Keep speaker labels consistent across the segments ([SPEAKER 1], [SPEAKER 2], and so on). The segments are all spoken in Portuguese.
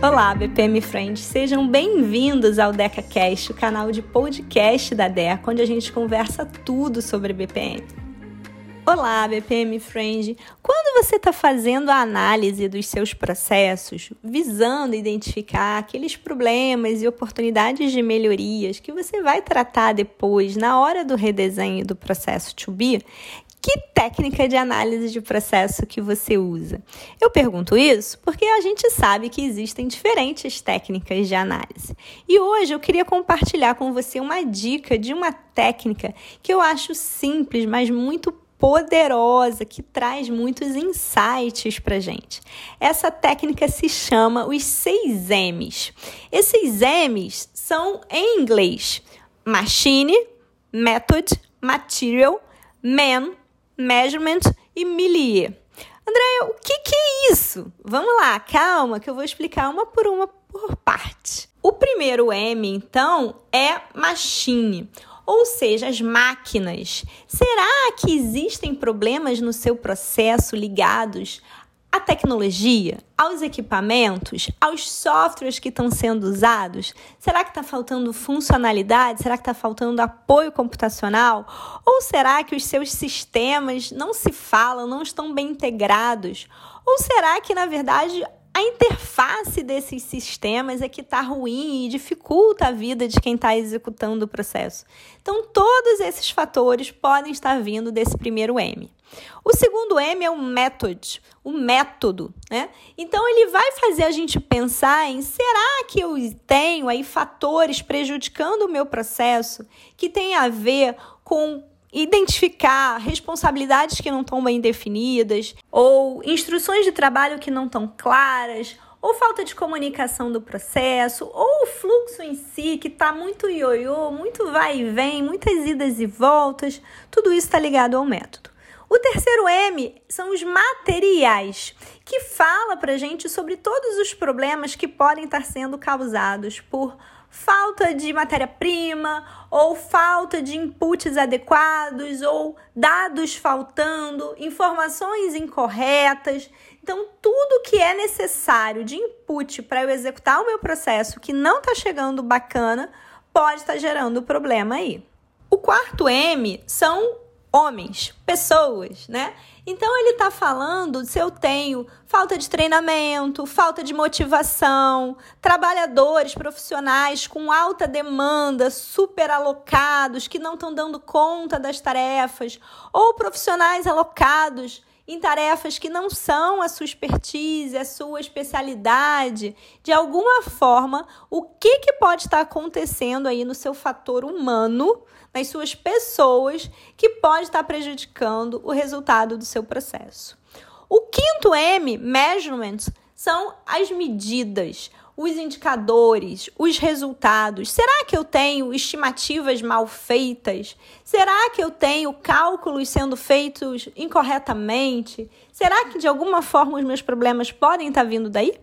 [SPEAKER 1] Olá, BPM Friends, sejam bem-vindos ao DecaCast, o canal de podcast da Deca, onde a gente conversa tudo sobre BPM. Olá, BPM Friend! Quando você está fazendo a análise dos seus processos, visando identificar aqueles problemas e oportunidades de melhorias que você vai tratar depois, na hora do redesenho do processo to be, que técnica de análise de processo que você usa? Eu pergunto isso porque a gente sabe que existem diferentes técnicas de análise. E hoje eu queria compartilhar com você uma dica de uma técnica que eu acho simples, mas muito poderosa que traz muitos insights para gente. Essa técnica se chama os seis M's. Esses M's são em inglês: machine, method, material, man, measurement e millier. Andréia, o que, que é isso? Vamos lá, calma, que eu vou explicar uma por uma por parte. O primeiro M, então, é machine, ou seja, as máquinas. Será que existem problemas no seu processo ligados à tecnologia, aos equipamentos, aos softwares que estão sendo usados? Será que está faltando funcionalidade? Será que está faltando apoio computacional? Ou será que os seus sistemas não se falam, não estão bem integrados? Ou será que, na verdade, a interface desses sistemas é que está ruim e dificulta a vida de quem está executando o processo. Então, todos esses fatores podem estar vindo desse primeiro M. O segundo M é o method, o método, né? Então ele vai fazer a gente pensar em será que eu tenho aí fatores prejudicando o meu processo que tem a ver com identificar responsabilidades que não estão bem definidas, ou instruções de trabalho que não estão claras, ou falta de comunicação do processo, ou o fluxo em si que está muito ioiô, muito vai e vem, muitas idas e voltas, tudo isso está ligado ao método. O terceiro M são os materiais, que fala para gente sobre todos os problemas que podem estar sendo causados por falta de matéria-prima, ou falta de inputs adequados, ou dados faltando, informações incorretas. Então, tudo que é necessário de input para eu executar o meu processo que não está chegando bacana, pode estar tá gerando problema aí. O quarto M são homens, pessoas, né? Então ele está falando se eu tenho falta de treinamento, falta de motivação, trabalhadores profissionais com alta demanda, super alocados, que não estão dando conta das tarefas, ou profissionais alocados em tarefas que não são a sua expertise, a sua especialidade, de alguma forma, o que, que pode estar acontecendo aí no seu fator humano, nas suas pessoas, que pode estar prejudicando o resultado do seu processo. O quinto M, measurements, são as medidas os indicadores, os resultados? Será que eu tenho estimativas mal feitas? Será que eu tenho cálculos sendo feitos incorretamente? Será que de alguma forma os meus problemas podem estar vindo daí?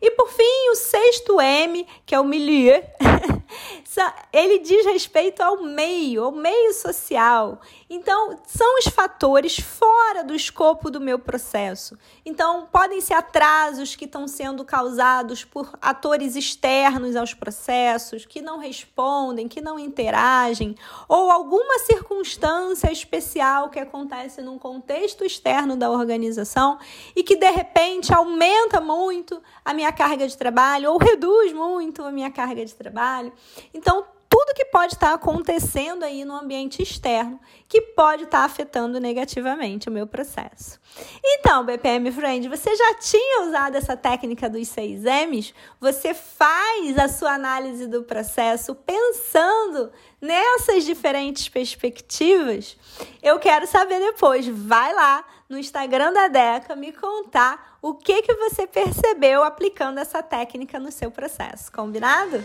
[SPEAKER 1] E por fim, o sexto M, que é o milieu, ele diz respeito ao meio, ao meio social. Então, são os fatores fora do escopo do meu processo. Então, podem ser atrasos que estão sendo causados por atores externos aos processos, que não respondem, que não interagem, ou alguma circunstância especial que acontece num contexto externo da organização e que de repente aumenta muito a minha carga de trabalho ou reduz muito a minha carga de trabalho. Então, que pode estar acontecendo aí no ambiente externo que pode estar afetando negativamente o meu processo. Então, BPM Friend, você já tinha usado essa técnica dos seis M's? Você faz a sua análise do processo pensando nessas diferentes perspectivas? Eu quero saber depois. Vai lá no Instagram da Deca me contar o que, que você percebeu aplicando essa técnica no seu processo. Combinado?